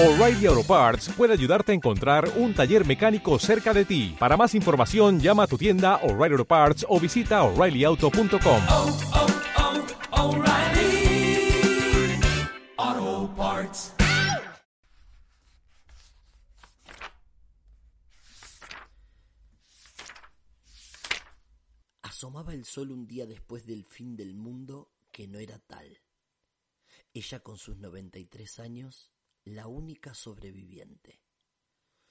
O'Reilly Auto Parts puede ayudarte a encontrar un taller mecánico cerca de ti. Para más información, llama a tu tienda O'Reilly Auto Parts o visita oreillyauto.com. oh, oh, O'Reilly Auto Parts. Asomaba el sol un día después del fin del mundo que no era tal. Ella con sus 93 años, la única sobreviviente.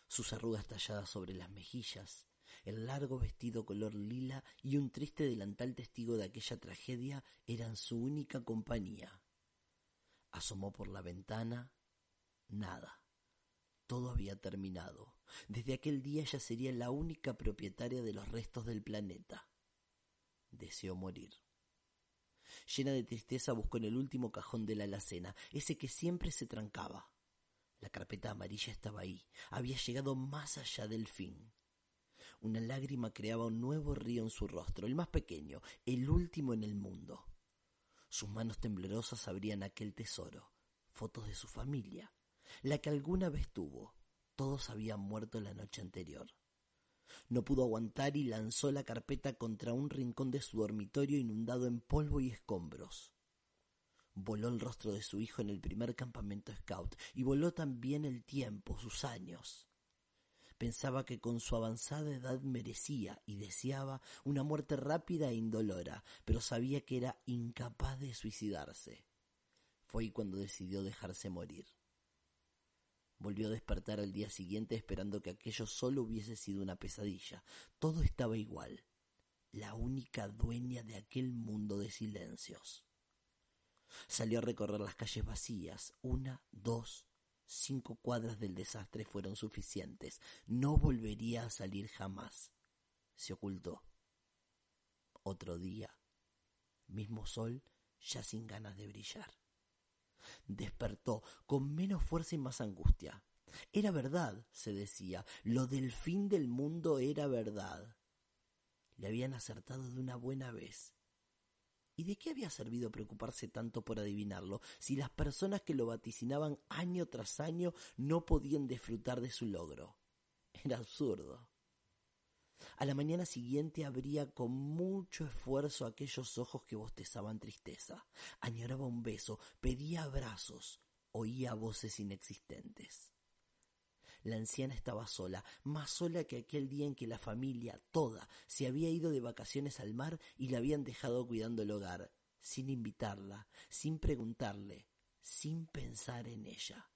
Sus arrugas talladas sobre las mejillas, el largo vestido color lila y un triste delantal testigo de aquella tragedia eran su única compañía. Asomó por la ventana. Nada. Todo había terminado. Desde aquel día ella sería la única propietaria de los restos del planeta. Deseó morir. Llena de tristeza buscó en el último cajón de la alacena, ese que siempre se trancaba. La carpeta amarilla estaba ahí, había llegado más allá del fin. Una lágrima creaba un nuevo río en su rostro, el más pequeño, el último en el mundo. Sus manos temblorosas abrían aquel tesoro, fotos de su familia, la que alguna vez tuvo. Todos habían muerto la noche anterior. No pudo aguantar y lanzó la carpeta contra un rincón de su dormitorio inundado en polvo y escombros. Voló el rostro de su hijo en el primer campamento scout y voló también el tiempo, sus años. Pensaba que con su avanzada edad merecía y deseaba una muerte rápida e indolora, pero sabía que era incapaz de suicidarse. Fue cuando decidió dejarse morir. Volvió a despertar al día siguiente esperando que aquello solo hubiese sido una pesadilla. Todo estaba igual. La única dueña de aquel mundo de silencios. Salió a recorrer las calles vacías. Una, dos, cinco cuadras del desastre fueron suficientes. No volvería a salir jamás. Se ocultó. Otro día. Mismo sol, ya sin ganas de brillar despertó con menos fuerza y más angustia. Era verdad, se decía, lo del fin del mundo era verdad. Le habían acertado de una buena vez. ¿Y de qué había servido preocuparse tanto por adivinarlo si las personas que lo vaticinaban año tras año no podían disfrutar de su logro? Era absurdo. A la mañana siguiente abría con mucho esfuerzo aquellos ojos que bostezaban tristeza. Añoraba un beso, pedía abrazos, oía voces inexistentes. La anciana estaba sola, más sola que aquel día en que la familia toda se había ido de vacaciones al mar y la habían dejado cuidando el hogar, sin invitarla, sin preguntarle, sin pensar en ella.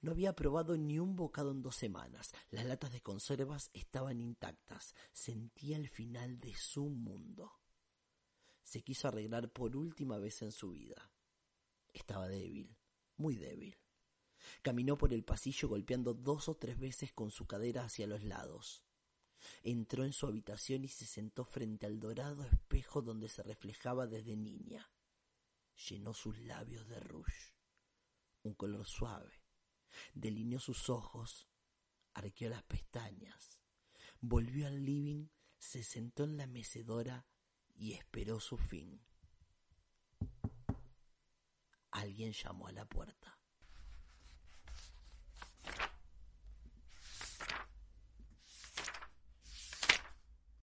No había probado ni un bocado en dos semanas. Las latas de conservas estaban intactas. Sentía el final de su mundo. Se quiso arreglar por última vez en su vida. Estaba débil, muy débil. Caminó por el pasillo golpeando dos o tres veces con su cadera hacia los lados. Entró en su habitación y se sentó frente al dorado espejo donde se reflejaba desde niña. Llenó sus labios de rouge, un color suave, delineó sus ojos, arqueó las pestañas, volvió al living, se sentó en la mecedora y esperó su fin. Alguien llamó a la puerta.